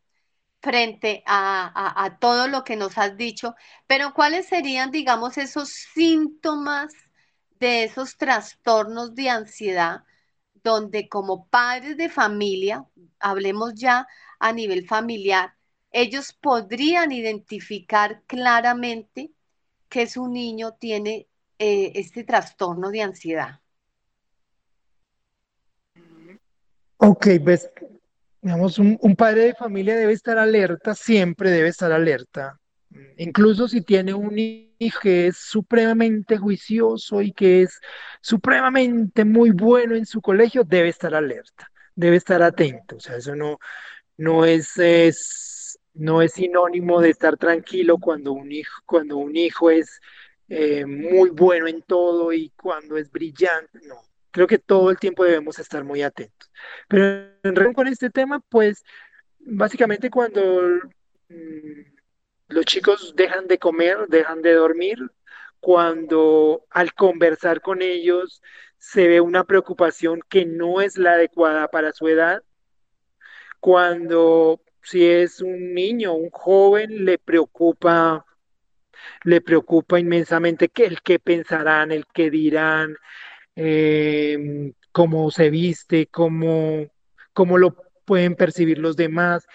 frente a, a, todo lo que nos has dicho, pero ¿cuáles serían, digamos, esos síntomas de esos trastornos de ansiedad donde como padres de familia, hablemos ya a nivel familiar, ellos podrían identificar claramente que su niño tiene eh, este trastorno de ansiedad. Ok, ves, digamos, un, un, padre de familia debe estar alerta, siempre debe estar alerta. Incluso si tiene un hijo que es supremamente juicioso y que es supremamente muy bueno en su colegio, debe estar alerta, debe estar atento. O sea, eso no, no es, es no es sinónimo de estar tranquilo cuando un hijo, cuando un hijo es eh, muy bueno en todo y cuando es brillante, no. Creo que todo el tiempo debemos estar muy atentos. Pero en relación con este tema, pues básicamente cuando mm, los chicos dejan de comer, dejan de dormir, cuando al conversar con ellos se ve una preocupación que no es la adecuada para su edad, cuando si es un niño, un joven, le preocupa, le preocupa inmensamente que el qué pensarán, el qué dirán, eh, cómo se viste, cómo, cómo lo pueden percibir los demás.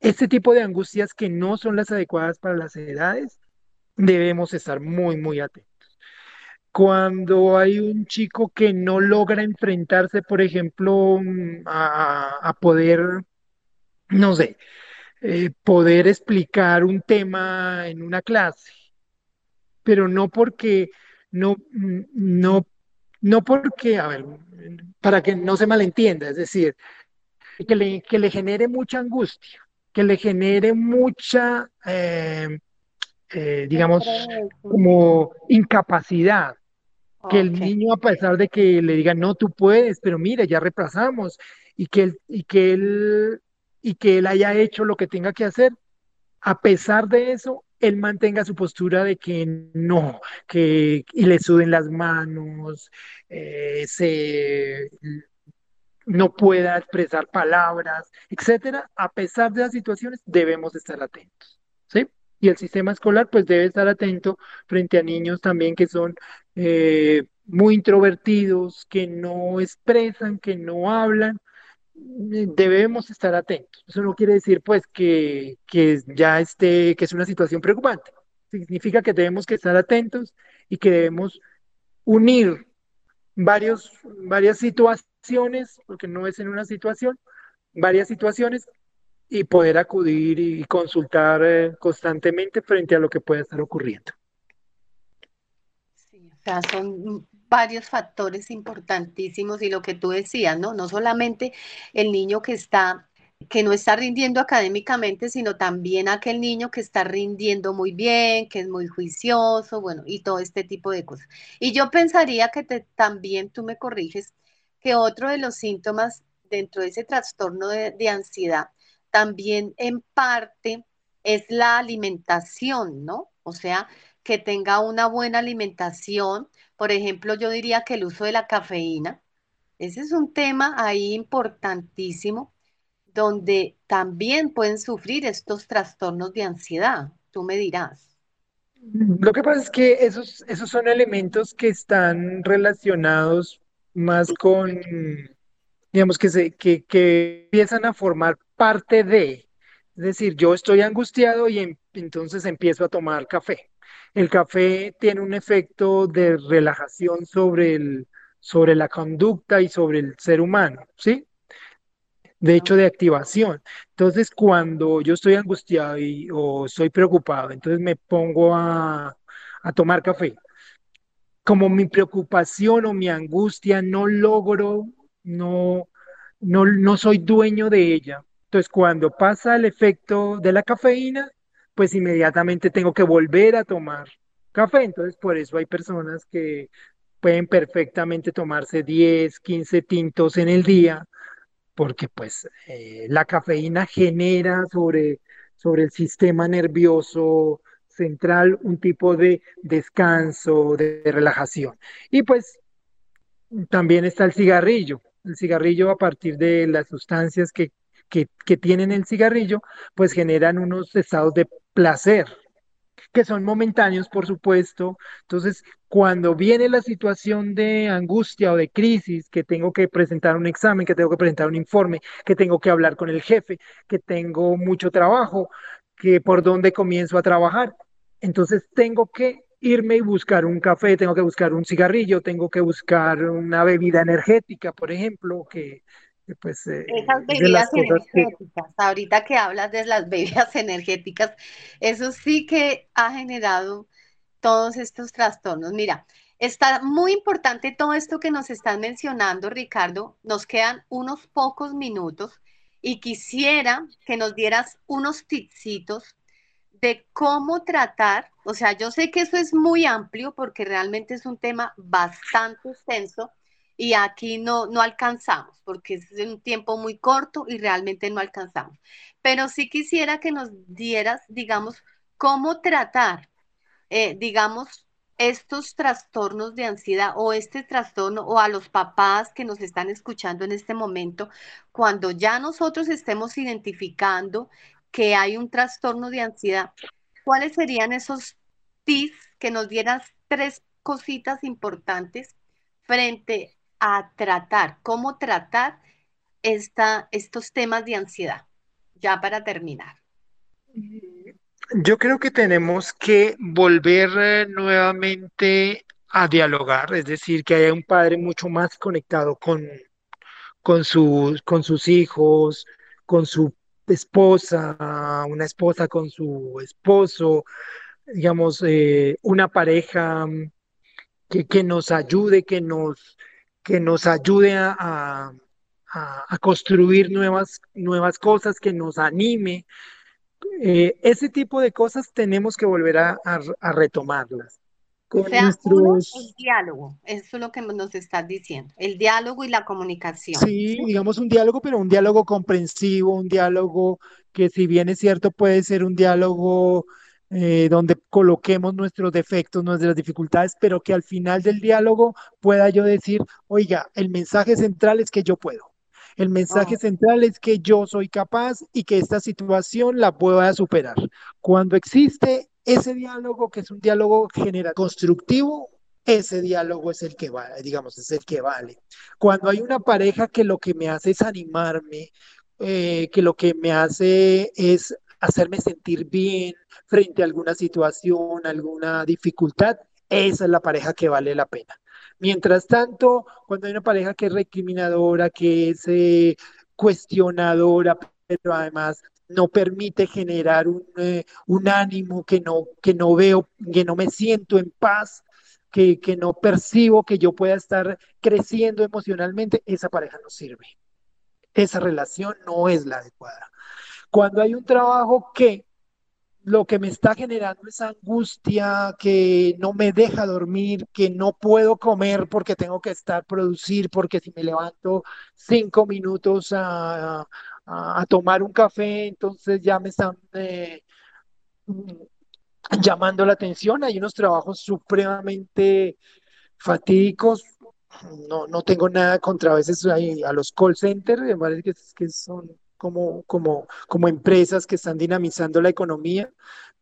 Este tipo de angustias que no son las adecuadas para las edades, debemos estar muy, muy atentos. Cuando hay un chico que no logra enfrentarse, por ejemplo, mm, a poder, no sé, eh, poder explicar un tema en una clase, pero no porque, no, no, no porque, a ver, para que no se malentienda, es decir, que le, que le genere mucha angustia, que le genere mucha, eh, eh, digamos, como incapacidad. Que el niño, a pesar de que le diga, no, tú puedes, pero mira, ya repasamos, y que él, y que él, y que él haya hecho lo que tenga que hacer, a pesar de eso, él mantenga su postura de que no, que y le suden las manos, eh, se no pueda expresar palabras, etcétera, a pesar de las situaciones, debemos estar atentos, ¿sí? Y el sistema escolar, pues, debe estar atento frente a niños también que son eh, muy introvertidos, que no expresan, que no hablan, debemos estar atentos. Eso no quiere decir, pues, que, que ya esté, que es una situación preocupante. Significa que debemos que estar atentos y que debemos unir varios, varias situaciones, porque no es en una situación, varias situaciones y poder acudir y consultar eh, constantemente frente a lo que pueda estar ocurriendo. Sea, son varios factores importantísimos y lo que tú decías, ¿no? No solamente el niño que está que no está rindiendo académicamente, sino también aquel niño que está rindiendo muy bien, que es muy juicioso, bueno, y todo este tipo de cosas. Y yo pensaría que también tú me corriges que otro de los síntomas dentro de ese trastorno de, de ansiedad también en parte es la alimentación, ¿no? O sea, que tenga una buena alimentación. Por ejemplo, yo diría que el uso de la cafeína, ese es un tema ahí importantísimo donde también pueden sufrir estos trastornos de ansiedad. Tú me dirás. Lo que pasa es que esos, esos son elementos que están relacionados más con, digamos, que, se, que, que empiezan a formar parte de, es decir, yo estoy angustiado y em, entonces empiezo a tomar café. El café tiene un efecto de relajación sobre, el, sobre la conducta y sobre el ser humano, ¿sí? de hecho de activación. Entonces, cuando yo estoy angustiado o estoy preocupado, entonces me pongo a, a tomar café. Como mi preocupación o mi angustia no logro, no, no, no soy dueño de ella. Entonces, cuando pasa el efecto de la cafeína, pues inmediatamente tengo que volver a tomar café. Entonces, por eso hay personas que pueden perfectamente tomarse 10, 15 tintos en el día porque pues eh, la cafeína genera sobre, sobre el sistema nervioso central un tipo de descanso, de, relajación. Y pues también está el cigarrillo. El cigarrillo a partir de las sustancias que, que, tienen el cigarrillo, pues generan unos estados de placer, que son momentáneos, por supuesto. Entonces, cuando viene la situación de angustia o de crisis, que tengo que presentar un examen, que tengo que presentar un informe, que tengo que hablar con el jefe, que tengo mucho trabajo, que por dónde comienzo a trabajar, entonces tengo que irme y buscar un café, tengo que buscar un cigarrillo, tengo que buscar una bebida energética, por ejemplo, que, pues, eh, Esas bebidas energéticas, ahorita que hablas de las bebidas energéticas, eso sí que ha generado todos estos trastornos. Mira, está muy importante todo esto que nos están mencionando, Ricardo. Nos quedan unos pocos minutos y quisiera que nos dieras unos tipsitos de cómo tratar, o sea, yo sé que eso es muy amplio porque realmente es un tema bastante extenso, y aquí no, no alcanzamos porque es un tiempo muy corto y realmente no alcanzamos. Pero sí quisiera que nos dieras, digamos, ¿cómo tratar, eh, digamos, estos trastornos de ansiedad o este trastorno o a los papás que nos están escuchando en este momento, cuando ya nosotros estemos identificando que hay un trastorno de ansiedad, ¿cuáles serían esos tips que nos dieras tres cositas importantes frente a tratar, cómo tratar esta, estos temas de ansiedad? Ya para terminar. Yo creo que tenemos que volver eh, nuevamente a dialogar, es decir, que haya un padre mucho más conectado con, con, sus, con sus hijos, con su esposa, una esposa con su esposo, digamos, eh, una pareja mm, que, que, nos ayude, que nos, que nos ayude a, a, a construir nuevas, nuevas cosas, que nos anime, eh, ese tipo de cosas tenemos que volver a, a, retomarlas. Con o sea, nuestros... el diálogo, eso es lo que nos estás diciendo, el diálogo y la comunicación. Sí, digamos un diálogo, pero un diálogo comprensivo, un diálogo que si bien es cierto puede ser un diálogo eh, donde coloquemos nuestros defectos, nuestras dificultades, pero que al final del diálogo pueda yo decir, oiga, el mensaje central es que yo puedo. El mensaje central es que yo soy capaz y que esta situación la pueda superar. Cuando existe ese diálogo, que es un diálogo general constructivo, ese diálogo es el que vale, digamos, es el que vale. Cuando hay una pareja que lo que me hace es animarme, eh, que lo que me hace es hacerme sentir bien frente a alguna situación, alguna dificultad, esa es la pareja que vale la pena. Mientras tanto, cuando hay una pareja que es recriminadora, que es eh, cuestionadora, pero además no permite generar un, eh, un, ánimo que no, que no veo, que no me siento en paz, que, que no percibo que yo pueda estar creciendo emocionalmente, esa pareja no sirve. Esa relación no es la adecuada. Cuando hay un trabajo que lo que me está generando es angustia, que no me deja dormir, que no puedo comer porque tengo que estar producir, porque si me levanto cinco minutos a, tomar un café, entonces ya me están eh, llamando la atención. Hay unos trabajos supremamente fatídicos. No, no tengo nada contra a veces a los call centers, me parece que son como, como, como empresas que están dinamizando la economía,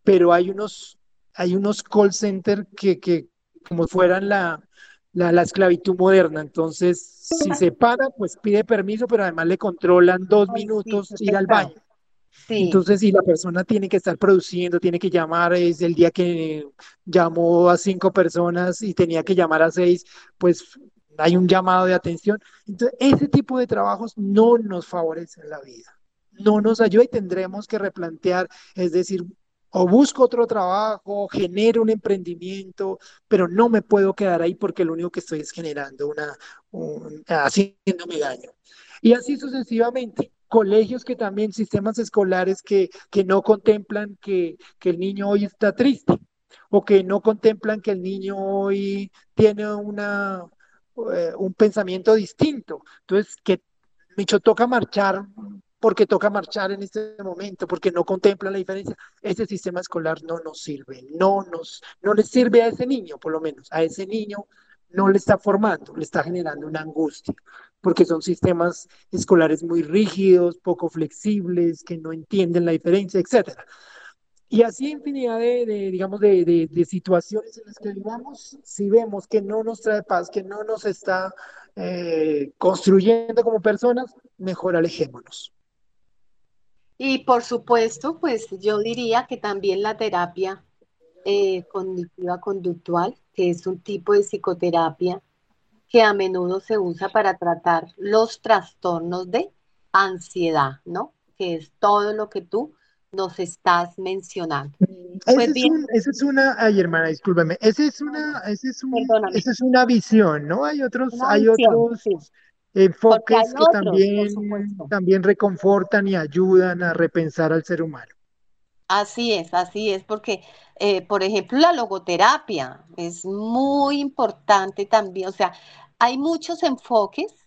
pero hay unos, hay unos call centers que, que como fueran la, la, la, esclavitud moderna. Entonces, si se para, pues pide permiso, pero además le controlan dos minutos ir al baño. Entonces, si la persona tiene que estar produciendo, tiene que llamar, es el día que llamó a cinco personas y tenía que llamar a seis, pues hay un llamado de atención. Entonces, ese tipo de trabajos no nos favorecen la vida, no nos ayuda y tendremos que replantear, es decir, o busco otro trabajo, genero un emprendimiento, pero no me puedo quedar ahí porque lo único que estoy es generando una, un, haciéndome daño. Y así sucesivamente. Colegios que también, sistemas escolares que, que no contemplan que, que el niño hoy está triste o que no contemplan que el niño hoy tiene una, eh, un pensamiento distinto. Entonces, que Micho toca marchar porque toca marchar en este momento, porque no contempla la diferencia. Ese sistema escolar no nos sirve, no nos, no le sirve a ese niño, por lo menos, a ese niño no le está formando, le está generando una angustia, porque son sistemas escolares muy rígidos, poco flexibles, que no entienden la diferencia, etcétera. Y así infinidad de, digamos, de, situaciones en las que vivamos, si vemos que no nos trae paz, que no nos está eh, construyendo como personas, mejor alejémonos. Y por supuesto, pues yo diría que también la terapia eh, cognitiva conductual, que es un tipo de psicoterapia que a menudo se usa para tratar los trastornos de ansiedad, ¿no? Que es todo lo que tú nos estás mencionando. Mm, pues esa es, una, ay hermana, discúlpeme, esa es una, esa es, es una visión, ¿no? Hay otros, hay otros enfoques que también, también reconfortan y ayudan a repensar al ser humano. Así es, así es, porque, eh, por ejemplo, la logoterapia es muy importante también, o sea, hay muchos enfoques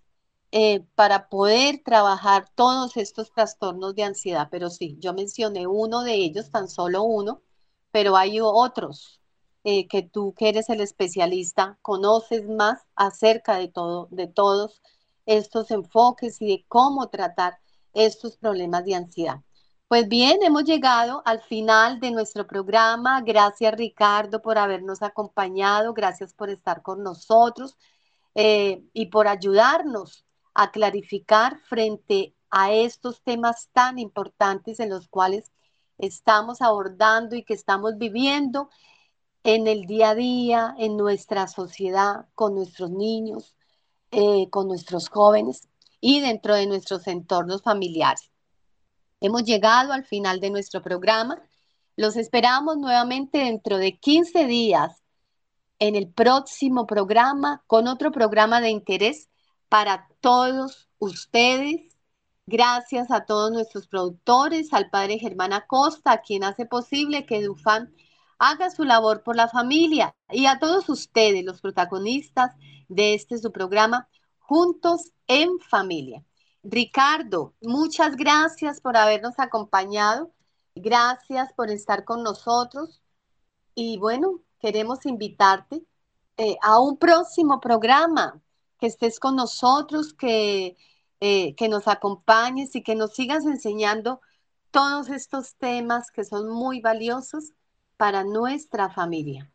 eh, para poder trabajar todos estos trastornos de ansiedad. Pero sí, yo mencioné uno de ellos, tan solo uno, pero hay otros eh, que tú que eres el especialista, conoces más acerca de todo, de todos estos enfoques y de cómo tratar estos problemas de ansiedad. Pues bien, hemos llegado al final de nuestro programa. Gracias Ricardo por habernos acompañado, gracias por estar con nosotros eh, y por ayudarnos a clarificar frente a estos temas tan importantes en los cuales estamos abordando y que estamos viviendo en el día a día, en nuestra sociedad, con nuestros niños, eh, con nuestros jóvenes y dentro de nuestros entornos familiares. Hemos llegado al final de nuestro programa. Los esperamos nuevamente dentro de 15 días en el próximo programa con otro programa de interés para todos ustedes. Gracias a todos nuestros productores, al padre Germán Acosta, quien hace posible que Dufan haga su labor por la familia y a todos ustedes, los protagonistas de este su programa, Juntos en Familia. Ricardo, muchas gracias por habernos acompañado. Gracias por estar con nosotros. Y bueno, queremos invitarte eh, a un próximo programa, que estés con nosotros, que, eh, que nos acompañes y que nos sigas enseñando todos estos temas que son muy valiosos para nuestra familia.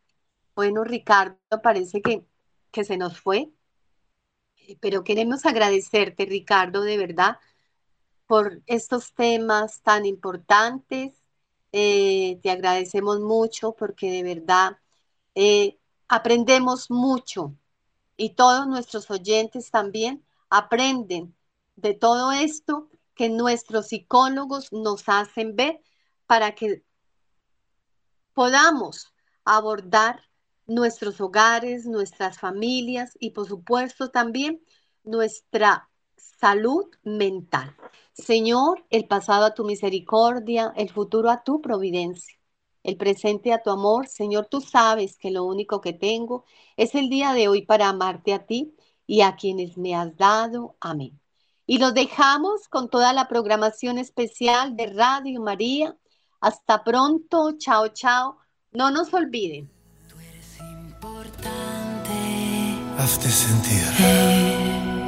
Bueno, Ricardo, parece que, que se nos fue pero queremos agradecerte, Ricardo, de verdad, por estos temas tan importantes. Eh, te agradecemos mucho porque de verdad eh, aprendemos mucho y todos nuestros oyentes también aprenden de todo esto que nuestros psicólogos nos hacen ver para que podamos abordar nuestros hogares, nuestras familias y por supuesto también nuestra salud mental. Señor, el pasado a tu misericordia, el futuro a tu providencia, el presente a tu amor. Señor, tú sabes que lo único que tengo es el día de hoy para amarte a ti y a quienes me has dado. Amén. Y los dejamos con toda la programación especial de Radio María. Hasta pronto. Chao, chao. No nos olviden Hazte sentir.